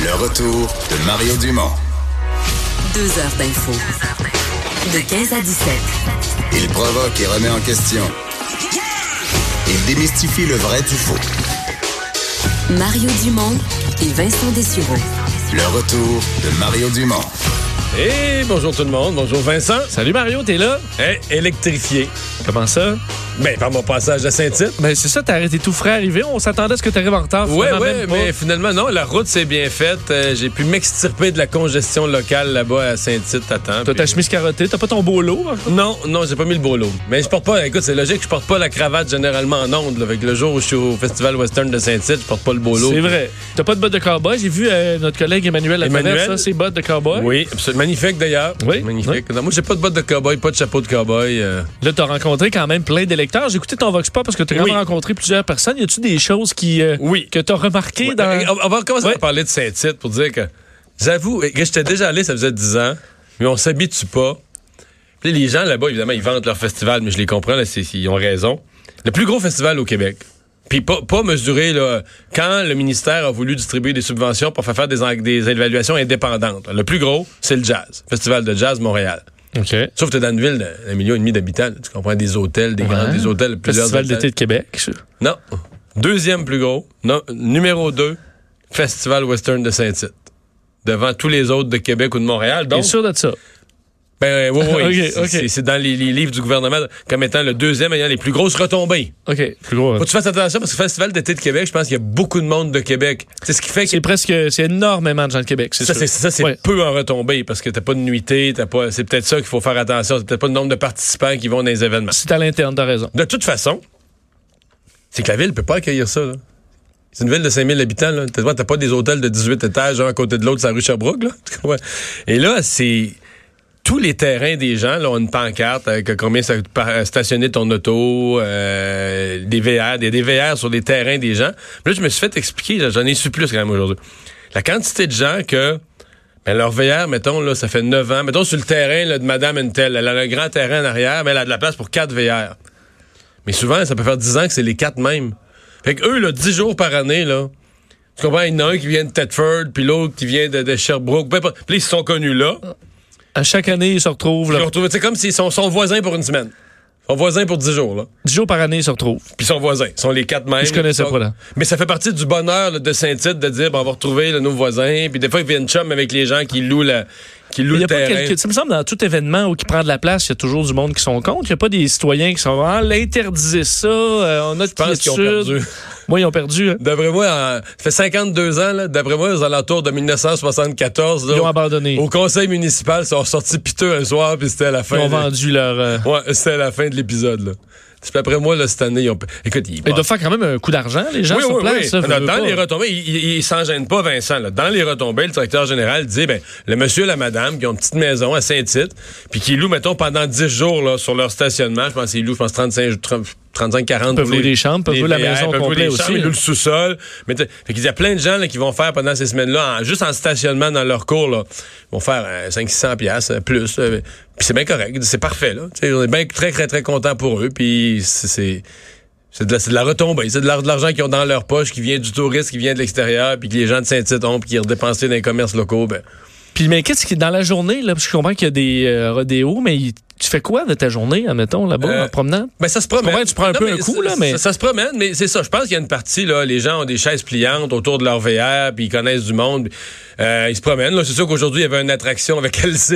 Le retour de Mario Dumont. Deux heures d'info. De 15 à 17. Il provoque et remet en question. Il démystifie le vrai du faux. Mario Dumont et Vincent Dessureau. Le retour de Mario Dumont. Et bonjour tout le monde, bonjour Vincent. Salut Mario, t'es là? Eh, électrifié. Comment ça? Ben, par mon passage à Saint-Tite. Ben c'est ça, t'as arrêté tout frais arrivé. On s'attendait à ce que t'arrives en retard. Même pas. mais finalement, non, la route s'est bien faite. Euh, J'ai pu m'extirper de la congestion locale là-bas à Saint-Tite à temps. T'as ta chemise carottée, t'as pas ton beau lot? Non, non, j'ai pas mis le beau lot. Mais je porte pas, écoute, c'est logique, je porte pas la cravate généralement en ondes. Avec le jour où je suis au Festival Western de Saint-Tite, je porte pas le beau lot. C'est vrai. T'as pas de bottes de cowboy? J'ai vu euh, notre collègue Emmanuel à travers ça, ses bottes de cowboy. Oui, absolument. Magnifique d'ailleurs. Oui, Magnifique. Non, moi, j'ai pas de bottes de cowboy, pas de chapeau de cowboy. euh. Là, t'as rencontré quand même plein d'électeurs. J'ai écouté ton Vox Pop parce que Oui. même rencontré plusieurs personnes. Y a-tu des choses qui, euh, Oui. que t'as remarquées Ouais, dans. euh, On on va commencer à parler de Saint-Tite pour dire que j'avoue que j'étais déjà allé, ça faisait 10 ans, mais on s'habitue pas. Puis les gens là-bas, évidemment, ils vendent leur festival, mais je les comprends, là, ils ont raison. Le plus gros festival au Québec. Puis pas, pas mesuré, là, quand le ministère a voulu distribuer des subventions pour faire faire des, des évaluations indépendantes. Le plus gros, c'est le jazz. Festival de jazz Montréal. Sauf que t'es dans une ville d'un million et demi d'habitants. Tu comprends? Des hôtels, des grands, des hôtels, plusieurs Festival d'été de Québec. ça. Non. Deuxième plus gros. Non. Numéro 2, Festival Western de Saint-Tite. Devant tous les autres de Québec ou de Montréal. Donc, sûr de ça? Ben, oui, oui. Ok, c'est- c'est- dans les, les livres du gouvernement comme étant le deuxième ayant les plus grosses retombées. OK. Plus gros. hein. Faut que tu fasses attention parce que Festival d'été de Québec, je pense qu'il y a beaucoup de monde de Québec. C'est ce qui fait que C'est presque. C'est énormément de gens de Québec. C'est ça, sûr. c'est ça, c'est Ouais. peu en retombées parce que t'as pas de nuitée, t'as pas. C'est peut-être ça qu'il faut faire attention. C'est peut-être pas le nombre de participants qui vont dans les événements. C'est à l'interne, t'as raison. De toute façon, c'est que la ville peut pas accueillir ça. là. C'est une ville de 5000 habitants. Là. T'as t'as pas des hôtels de 18 étages, un à côté de l'autre, sur la rue Sherbrooke. Là. Et là, c'est tous les terrains des gens là, ont une pancarte avec combien ça coûte stationner ton auto, euh, des VR, des, des VR sur les terrains des gens. Là, je me suis fait expliquer, j'en ai su plus quand même aujourd'hui. La quantité de gens que ben, leur VR, mettons, là, ça fait 9 ans. Mettons sur le terrain là, de Madame Intel. Elle a un grand terrain en arrière, mais elle a de la place pour 4 VR. Mais souvent, ça peut faire 10 ans que c'est les quatre mêmes. Fait que eux, là, 10 jours par année, là, tu comprends, il y en a un qui vient de Thetford, puis l'autre qui vient de, de Sherbrooke. Puis là, ils se sont connus là. À chaque année, ils se retrouvent. Là. C'est comme s'ils sont, sont voisins pour une semaine. Ils sont voisins pour 10 jours, là. Dix jours par année, ils se retrouvent. Puis ils sont voisins. Ils sont les quatre mêmes. Je connaissais sont- pas, là. Mais ça fait partie du bonheur là, de Saint-Tite de dire, ben, on va retrouver là, nos voisins. Puis des fois, ils viennent chum avec les gens qui louent, la, qui louent Il y le a pas terrain. quelques- ça me semble dans tout événement où qui prend de la place, il y a toujours du monde qui sont contre. Il n'y a pas des citoyens qui sont ah, l'interdisez ça, euh, on a de Je pense qu'ils ont perdu. Moi, ils ont perdu. hein. D'après moi, en- ça fait 52 ans, là, d'après moi, aux alentours de 1974, là, Ils ont au- abandonné. au conseil municipal, ils sont sortis piteux un soir, puis c'était à la fin. Ils ont vendu leur. euh, Ouais, c'était à la fin de l'épisode, Puis après moi, là, cette année, ils ont... Écoute, ils... Ils doivent faire quand même un coup d'argent, les gens oui, sur oui, place. oui. ça, Dans, les retombées, il, il, il s'en gêne pas, Vincent. Là. Dans les retombées, le directeur général dit, ben, le monsieur et la madame qui ont une petite maison à Saint-Tite, puis qui louent, mettons, pendant 10 jours là, sur leur stationnement, je pense qu'ils louent, je pense, 35, 30, 35 40 Ils peuvent louer les- des chambres, peuvent louer la maison peuvent louer aussi, chambres, Ils louent le sous-sol. Mais fait qu'il y a plein de gens là, qui vont faire pendant ces semaines-là, juste en stationnement dans leur cours, là, ils vont faire 500-600 piastres, plus. là. Puis c'est bien correct, c'est parfait. Là. Tu sais, on est bien très, très, très content pour eux. Puis c'est- c'est... C'est de, de la retombée. C'est de la- de l'argent qu'ils ont dans leur poche, qui vient du tourisme, qui vient de l'extérieur, puis que les gens de Saint-Tite ont, puis qui est redépensé dans les commerces locaux. Ben, Puis, mais qu'est-ce qui, dans la journée, là, parce que je comprends qu'il y a des euh, rodéos, mais tu fais quoi de ta journée, admettons, là-bas, Euh, en promenade? Ben, ça se promène. tu prends un peu un coup, là, mais- Ça, ça se promène, mais c'est ça. Je pense qu'il y a une partie, là, les gens ont des chaises pliantes autour de leur VR, puis ils connaissent du monde. Euh, ils se promènent. Là, c'est sûr qu'aujourd'hui, il y avait une attraction avec ça.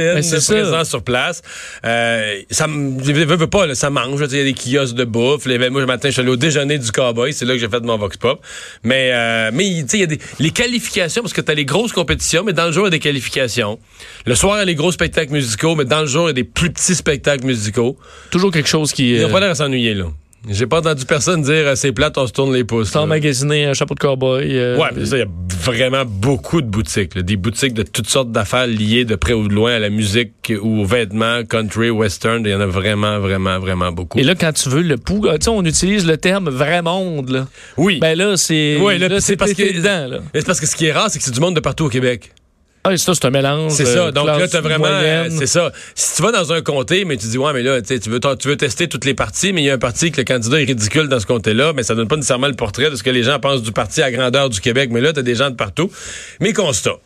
présent sur place. Euh, ça je veux, pas, là, ça mange. Il y a des kiosques de bouffe. Moi, le matin, je suis allé au déjeuner du cowboy. C'est là que j'ai fait mon vox pop. Mais, euh, mais il y a des, les qualifications, parce que tu as les grosses compétitions, mais dans le jour, il y a des qualifications. Le soir, il y a les gros spectacles musicaux, mais dans le jour, il y a des plus petits spectacles musicaux. Toujours quelque chose qui. Ils Euh, n'ont pas l'air à s'ennuyer, là. J'ai pas entendu personne dire euh, c'est plate, on se tourne les pouces. sans magasiner un chapeau de cowboy. euh, Ouais, mais ça, il y a vraiment beaucoup de boutiques. là. Des boutiques de toutes sortes d'affaires liées de près ou de loin à la musique ou aux vêtements, country, western. Il y en a vraiment, vraiment, vraiment beaucoup. Et là, quand tu veux le pouls, ah, tu sais, on utilise le terme vrai monde, là. oui. Ben là, c'est. Ouais, là, là, c'est parce que- c'est parce que ce qui est rare, c'est que c'est du monde de partout au Québec. Ah, ça, c'est un mélange. C'est euh, ça. Donc là, t'as vraiment. euh, c'est ça. Si tu vas dans un comté, mais tu dis, ouais, mais là, tu sais, tu veux, tu veux tester toutes les parties, mais il y a un parti que le candidat est ridicule dans ce comté-là, mais ça donne pas nécessairement le portrait de ce que les gens pensent du parti à grandeur du Québec. Mais là, t'as des gens de partout. Mes constats.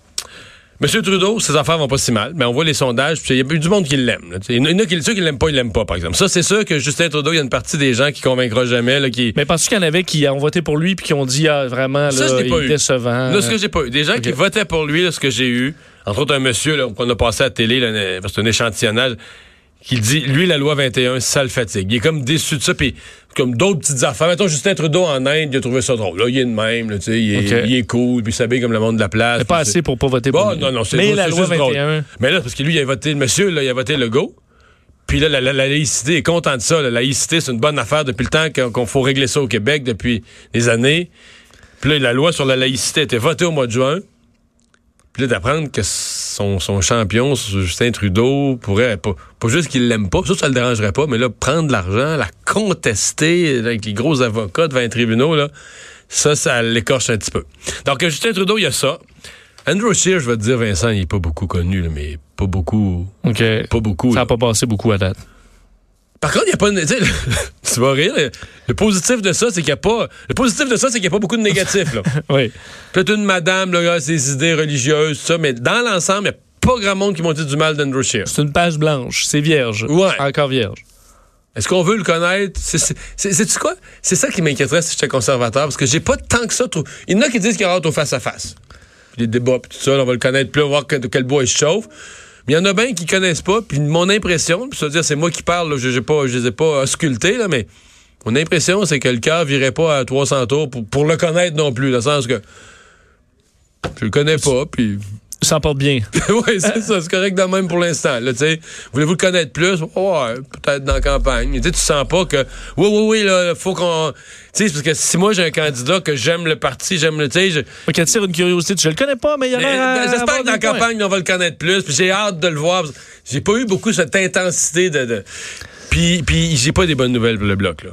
Monsieur Trudeau, ses affaires vont pas si mal, mais on voit les sondages, puis il y a du monde qui l'aime. Il y en a qui, ceux qui l'aiment pas, ils l'aiment pas, par exemple. Ça, c'est sûr que Justin Trudeau, il y a une partie des gens qui convaincra jamais, là, qui. Mais penses-tu qu'il y en avait qui ont voté pour lui puis qui ont dit, ah, vraiment, Ça, là, je l'ai il pas est eu. décevant. Là, ce que j'ai pas eu. Des gens qui votaient pour lui, là, ce que j'ai eu, entre autres un monsieur qu'on a passé à la télé, c'est un échantillonnage, qui dit, lui, la loi 21, ça le fatigue. Il est comme déçu de ça, puis comme d'autres petites affaires. Mettons, Justin Trudeau en Inde, il a trouvé ça drôle. Là, il est de même, là, tu sais, il, est- Ok. il est cool, puis il s'habille comme le monde de la place. Mais pas assez pour pas voter pour Bon, lui. non, non, c'est Mais c'est la loi juste drôle. 21. Mais là, parce que lui, il a voté, le monsieur, là, il a voté le go. Puis là, la, la- la laïcité est content de ça. La laïcité, c'est une bonne affaire depuis le temps qu'on qu'on faut régler ça au Québec depuis des années. Puis là, la loi sur la laïcité a été votée au mois de juin. Puis là, d'apprendre que son, son champion, Justin Trudeau, pourrait, pas, pas juste qu'il l'aime pas, ça, ça le dérangerait pas, mais là, prendre de l'argent, la contester avec les gros avocats devant les tribunaux, là, ça, ça l'écorche un petit peu. Donc, Justin Trudeau, il y a ça. Andrew Scheer, je vais te dire, Vincent, il est pas beaucoup connu, là, mais pas beaucoup. OK. Pas beaucoup. Ça n'a pas passé beaucoup à date. Par contre, il n'y a pas de. tu sais, le- Tu vas rire. Le, le positif de ça, c'est qu'il n'y a pas. Le positif de ça, c'est qu'il n'y a pas beaucoup de négatifs. Là. Oui. Peut-être une madame, là, a ses idées religieuses, tout ça, mais dans l'ensemble, il n'y a pas grand monde qui m'ont dit du mal d'Andrew Scheer. C'est une page blanche. C'est vierge. Ouais. Encore vierge. Est-ce qu'on veut le connaître? C'est- c'est- c'est- Sais-tu quoi? C'est ça qui m'inquiéterait si j'étais conservateur, parce que j'ai pas tant que ça. Trop... Il y en a qui disent qu'il y aura au face-à-face. Puis Les débats, puis tout ça, là, on va le connaître plus, on va voir que- de quel bois il se chauffe. Il y en a bien qui connaissent pas, puis mon impression, puis ça veut dire, c'est moi qui parle, je ne pas, les ai pas auscultés, là, mais mon impression, c'est que le cœur virait pas à 300 tours pour, pour le connaître non plus, dans le sens que je le connais pas, puis Ça porte bien. oui, c'est ça. C'est correct de même pour l'instant. Là, tu sais, voulez-vous le connaître plus? Ouais, peut-être dans la campagne. Tu sais, tu sens pas que, oui, oui, oui, là, faut qu'on, tu sais, parce que si moi j'ai un candidat que j'aime le parti, j'aime le, tu sais, je- tire une curiosité. Je le connais pas, mais il y a à ben, j'espère que dans la campagne, on va le connaître plus. Puis j'ai hâte de le voir. J'ai pas eu beaucoup cette intensité de, de... puis, puis j'ai pas des bonnes nouvelles pour le bloc là.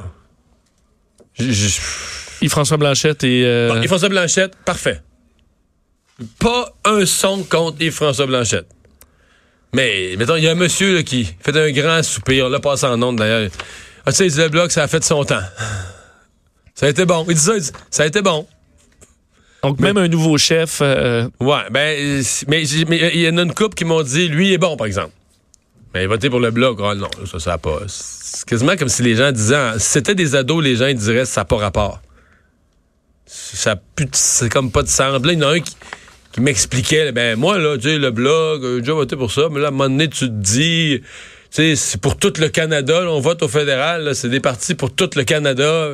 Yves-François Blanchette et... euh, Bon, Yves-François Blanchette, parfait. Pas un son contre Yves-François Blanchette. Mais, mettons, il y a un monsieur là, qui fait un grand soupir. On l'a passé en ondes, d'ailleurs. Ah, tu sais, il dit, le bloc, ça a fait son temps. Ça a été bon. Il dit ça, il dit, ça a été bon. donc, même un nouveau chef... euh, Ouais, ben, euh, mais euh, il y en a une couple qui m'ont dit, lui, il est bon, par exemple. Mais voter pour le bloc, ah, non, ça, ça a pas. C'est quasiment comme si les gens disaient, si c'était des ados, les gens ils diraient, ça n'a pas rapport. Ça de- c'est comme pas de sens. Là, il y en a un qui, qui m'expliquait, ben, moi, là, tu sais, le bloc, euh, j'ai déjà voté pour ça, mais là, à un moment donné, tu te dis, tu sais, c'est pour tout le Canada, là, on vote au fédéral, là, c'est des partis pour tout le Canada.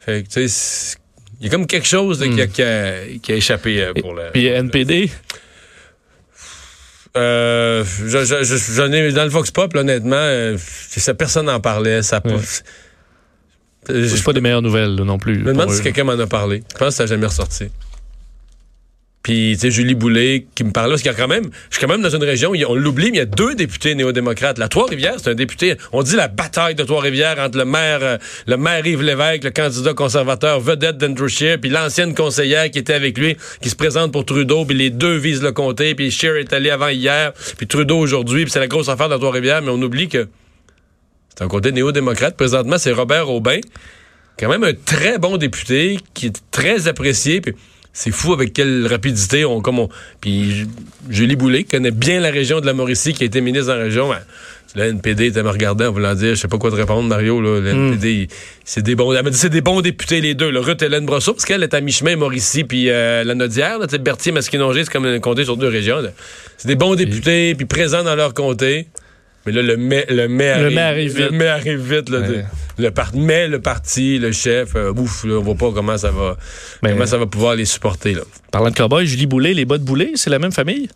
Fait que, tu sais, il y a comme quelque chose qui, a, qui a- qui a échappé euh, pour le. Puis NPD. Euh, je- je- je- j'en ai dans le Vox Pop, là, honnêtement, euh, ça, personne n'en parlait. Ça, Ouais. Je C'est pas des meilleures nouvelles là, non plus. me demande si quelqu'un m'en a parlé. Je pense que ça n'a jamais ressorti. Puis, tu sais, Julie Boulay qui me parle parce qu'il y a quand même, je suis quand même dans une région, a- on l'oublie, mais il y a deux députés néo-démocrates. La Trois-Rivières, c'est un député, on dit la bataille de Trois-Rivières entre le maire, euh, le maire Yves Lévesque, le candidat conservateur vedette d'Andrew Scheer, puis l'ancienne conseillère qui était avec lui, qui se présente pour Trudeau, puis les deux visent le comté, puis Scheer est allé avant hier, puis Trudeau aujourd'hui, puis c'est la grosse affaire de Trois-Rivières, mais on oublie que c'est un côté néo-démocrate. Présentement, c'est Robert Aubin, quand même un très bon député, qui est très apprécié. Puis c'est fou avec quelle rapidité on. Comme on puis Julie Boulay qui connaît bien la région de la Mauricie, qui a été ministre dans la région. ben, Le NPD était me regardant en voulant dire, je sais pas quoi te répondre, Mario. Là, le NPD, il- c'est des bons. Elle m'a dit, c'est des bons députés, les deux. Là. Ruth Hélène Brosseau, parce qu'elle est à mi-chemin, Mauricie, puis euh, la Nodière. Là, Berthier, Masquinongé, c'est comme un comté sur deux régions. C'est des bons députés, puis présents dans leur comté. Mais là, le mai, le mai arrive, Le mai arrive vite. Là, Ouais. Le par- mais le parti, le chef, euh, ouf, là, on voit pas comment ça va, Ben, comment ça va pouvoir les supporter. Là. Parlant de cowboy, Julie Boulet, les bas de Boulet, c'est la même famille?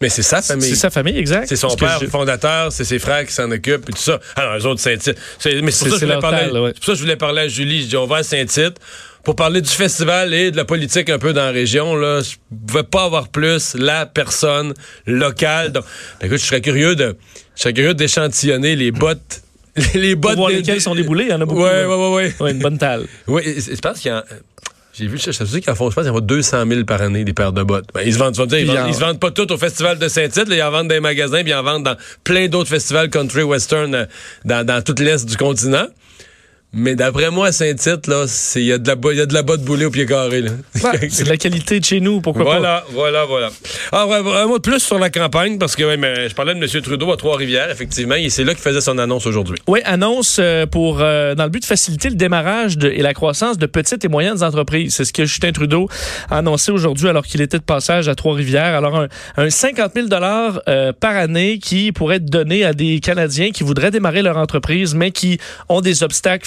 Mais c'est sa famille. C'est sa famille, exact. C'est son père je- fondateur, c'est ses frères qui s'en occupent et tout ça. Alors, eux autres, Saint-Tite. C'est- Mais c'est C'est- pour, ça que c'est je voulais parler- ouais. pour ça que je voulais parler à Julie. Je dis, on va à Saint-Tite pour parler du festival et de la politique un peu dans la région. Là. Je pouvais pas avoir plus la personne locale. Donc, ben, écoute, je serais curieux de, je serais curieux d'échantillonner les bottes. Les Pour bottes voir des- lesquels des- sont les boulets, il y en a beaucoup. Ouais, là. ouais, ouais, ouais. Ouais, une bonne talle. Oui, je pense qu'il y a. J'ai vu, je sais qu'ils en font, je pense qu'il y en a 200 000 par année, des paires de bottes. Ben, ils se vendent, tu vas dire, ils, vendent, ils se vendent pas toutes au festival de Saint-Tite, ils en vendent dans les magasins, puis ils en vendent dans plein d'autres festivals country western euh, dans, dans tout l'est du continent. Mais d'après moi, à Saint-Tite, là, c'est, il y a de la, y a de la botte boulée au pied carré. Ouais, c'est de la qualité de chez nous, pourquoi pas? Voilà, voilà, voilà. Alors, un mot de plus sur la campagne, parce que ouais, mais je parlais de M. Trudeau à Trois-Rivières, effectivement, et c'est là qu'il faisait son annonce aujourd'hui. Oui, annonce euh, pour euh, dans le but de faciliter le démarrage de- et la croissance de petites et moyennes entreprises. C'est ce que Justin Trudeau a annoncé aujourd'hui alors qu'il était de passage à Trois-Rivières. Alors un, un 50 000 dollars euh, par année qui pourrait être donné à des Canadiens qui voudraient démarrer leur entreprise mais qui ont des obstacles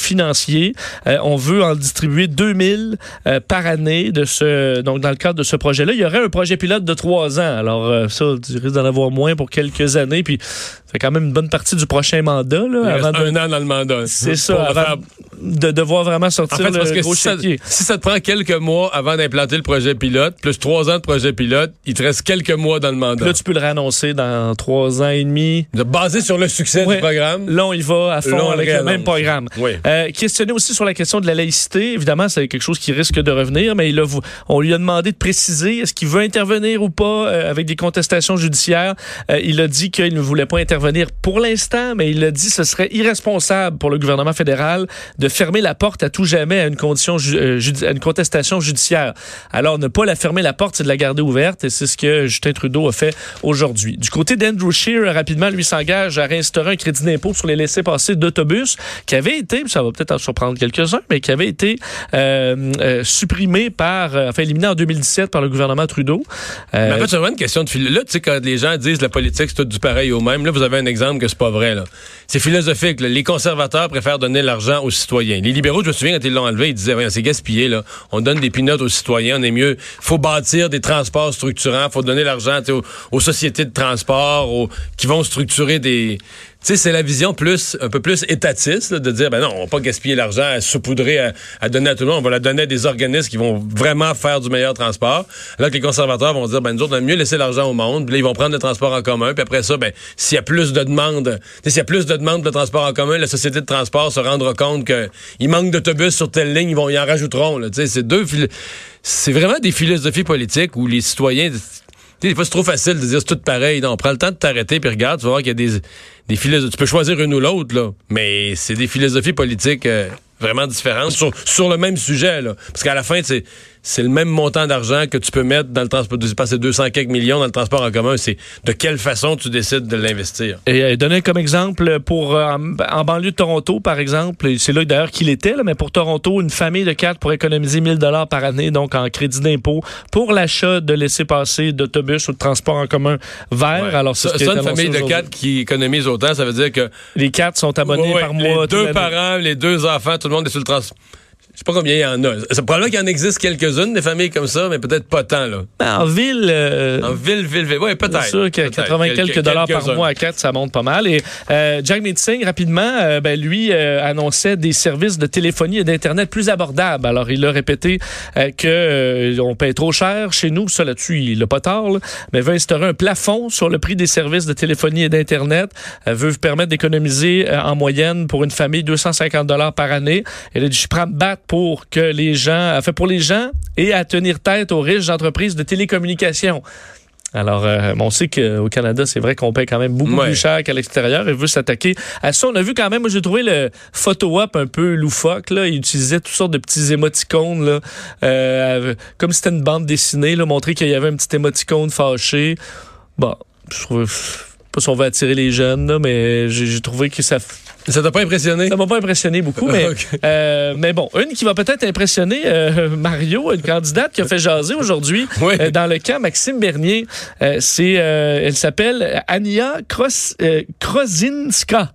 Euh, on veut en distribuer 2000 euh, par année de ce donc dans le cadre de ce projet-là. Il y aurait un projet pilote de trois ans. Alors euh, ça, tu risques d'en avoir moins pour quelques années. Puis c'est quand même une bonne partie du prochain mandat là, Il avant reste de- un an dans le mandat. c'est ça, Pour avant faire- de devoir vraiment En sortir fait, c'est parce le que gros si ça, si ça te prend quelques mois avant d'implanter le projet pilote, plus trois ans de projet pilote, il te reste quelques mois dans le mandat. Là, tu peux le réannoncer dans trois ans et demi. De basé sur le succès Ouais. du programme. Là, on y va à fond on avec le même programme. Oui. Euh, questionné aussi sur la question de la laïcité. Évidemment, c'est quelque chose qui risque de revenir, mais il a, on lui a demandé de préciser est-ce qu'il veut intervenir ou pas euh, avec des contestations judiciaires. Euh, il a dit qu'il ne voulait pas intervenir pour l'instant, mais il a dit que ce serait irresponsable pour le gouvernement fédéral de fermer la porte à tout jamais euh, à une contestation judiciaire. Alors, ne pas la fermer la porte, c'est de la garder ouverte, et c'est ce que Justin Trudeau a fait aujourd'hui. Du côté d'Andrew Scheer, rapidement, lui s'engage à réinstaurer un crédit d'impôt sur les laissés-passer d'autobus qui avait été, ça va peut-être en surprendre quelques-uns, mais qui avait été euh, euh, supprimé par, enfin éliminé en 2017 par le gouvernement Trudeau. Mais en fait, c'est vraiment une question de philo. Là, tu sais, quand les gens disent la politique, c'est tout du pareil au même, là, vous avez un exemple que c'est pas vrai. C'est philosophique, là. Les conservateurs préfèrent donner l'argent aux citoyens. Les libéraux, je me souviens, quand ils l'ont enlevé, ils disaient, c'est gaspillé, là. On donne des pinottes aux citoyens, on est mieux. Faut bâtir des transports structurants, faut donner l'argent, aux, sociétés de transport, qui vont structurer des, sais, c'est la vision plus, un peu plus étatiste, là, de dire, ben non, on va pas gaspiller l'argent à saupoudrer, à, à donner à tout le monde. On va la donner à des organismes qui vont vraiment faire du meilleur transport. Alors que les conservateurs vont dire, ben nous autres, on va mieux laisser l'argent au monde. Puis là, ils vont prendre le transport en commun. Puis après ça, ben, s'il y a plus de demandes, s'il y a plus de demandes de transport en commun, la société de transport se rendra compte qu'il manque d'autobus sur telle ligne, ils vont, ils en rajouteront, là. Tu sais, c'est deux, c'est vraiment des philosophies politiques où les citoyens, des fois, c'est trop facile de dire c'est tout pareil. Non, prends le temps de t'arrêter puis regarde, tu vas voir qu'il y a des, Tu peux choisir une ou l'autre. Mais c'est des philosophies politiques euh, vraiment différentes sur, sur le même sujet, là. Parce qu'à la fin, c'est, c'est le même montant d'argent que tu peux mettre dans le transport. Tu passer 200 quelques millions dans le transport en commun. C'est de quelle façon tu décides de l'investir? Et euh, donner comme exemple pour euh, en, banlieue de Toronto, par exemple, c'est là d'ailleurs qu'il était, là, mais pour Toronto, une famille de quatre pour économiser 1000 dollars par année, donc en crédit d'impôt, pour l'achat de laisser-passer d'autobus ou de transport en commun vert. Ouais. Alors, c'est ça, ce qui ça, est une famille de quatre qui économise autant, ça veut dire que Les quatre sont abonnés Ouais, ouais, par mois. Les deux parents, les deux enfants, tout le monde est sur le transport. Je sais pas combien il y en a. C'est probablement qu'il y en existe quelques-unes, des familles comme ça, mais peut-être pas tant, là. En ville, euh, En ville, ville, ville. Oui, peut-être. C'est sûr que Peut-être. 80 quelques, Quelques- dollars par mois à 4, ça monte pas mal. Et euh, Jack Singh, rapidement, euh, ben, lui euh, annonçait des services de téléphonie et d'Internet plus abordables. Alors, il a répété euh, que on paye trop cher chez nous. Ça, là-dessus, il l'a pas tard. là. mais veut instaurer un plafond sur le prix des services de téléphonie et d'Internet. Veut vous permettre d'économiser euh, en moyenne pour une famille 250 dollars par année. Il a dit, je prends me battre pour que les gens, fait pour les gens et à tenir tête aux riches entreprises de télécommunications. Alors, euh, on sait qu'au Canada, c'est vrai qu'on paye quand même beaucoup Ouais. plus cher qu'à l'extérieur et veut s'attaquer à ça. On a vu quand même, j'ai trouvé le photo-op un peu loufoque. Là. Il utilisait toutes sortes de petits émoticônes, là, euh, comme si c'était une bande dessinée, là, montrer qu'il y avait un petit émoticône fâché. Bon, je trouve... pas si on veut attirer les jeunes, là, mais j'ai trouvé que ça Ça t'a pas impressionné? ça m'a pas impressionné beaucoup, mais, euh, mais bon, une qui va peut-être impressionner euh, Mario, une candidate qui a fait jaser aujourd'hui Oui. euh, dans le camp Maxime Bernier. Euh, c'est, euh, elle s'appelle Ania Kros, euh, Krozinska.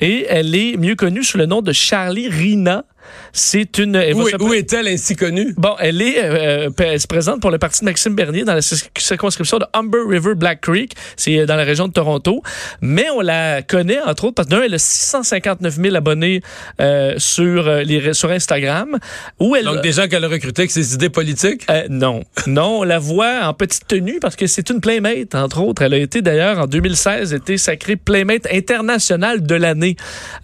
Et elle est mieux connue sous le nom de Charlie Rina. C'est une. elle Où, est-elle ainsi connue? Bon, elle est, euh, euh, elle se présente pour le parti de Maxime Bernier dans la cir- circonscription de Humber River Black Creek. C'est euh, dans la région de Toronto. Mais on la connaît, entre autres, parce que d'un, elle a 659 000 abonnés euh, sur, les, sur Instagram. Où elle, Donc, des gens qu'elle a recrutés avec ses idées politiques? euh, non. Non, on la voit en petite tenue parce que c'est une Playmate, entre autres. Elle a été d'ailleurs en 2016 été sacrée Playmate internationale de l'année.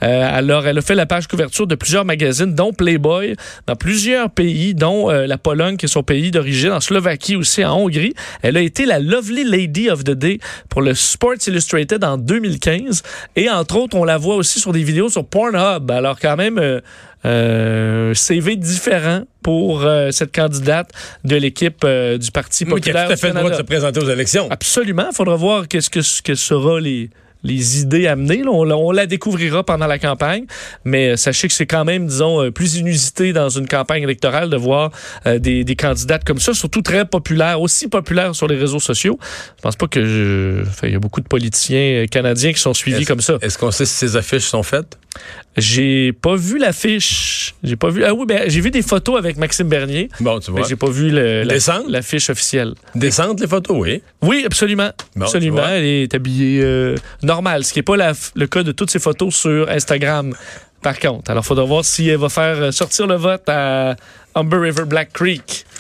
Euh, alors, elle a fait la page couverture de plusieurs magazines, dont Playboy, dans plusieurs pays, dont euh, la Pologne, qui est son pays d'origine, en Slovaquie aussi, en Hongrie. Elle a été la Lovely Lady of the Day pour le Sports Illustrated en 2015. Et entre autres, on la voit aussi sur des vidéos sur Pornhub. Alors, quand même, euh, euh, CV différent pour euh, cette candidate de l'équipe euh, du Parti Moi, qui a tout à fait le droit de se présenter aux élections. Absolument. Il faudra voir qu'est-ce que, que sera les, les idées amenées. là. On, la- on la découvrira pendant la campagne, mais euh, sachez que c'est quand même, disons, euh, plus inusité dans une campagne électorale de voir euh, des, des candidates comme ça, surtout très populaires, aussi populaires sur les réseaux sociaux. Je pense pas que je... enfin, il y a beaucoup de politiciens euh, canadiens qui sont suivis comme ça. Est-ce qu'on sait si ces affiches sont faites? J'ai pas vu l'affiche. J'ai pas vu. Ah oui, ben, j'ai vu des photos avec Maxime Bernier. Bon, tu Mais vois. j'ai pas vu le- la- l'affiche officielle. Descendre les photos, oui. Oui, absolument. Bon, absolument. Elle est habillée euh, normal, ce qui n'est pas la le cas de toutes ces photos sur Instagram. Par contre, alors il faudra voir si elle va faire euh, sortir le vote à Humber River Black Creek.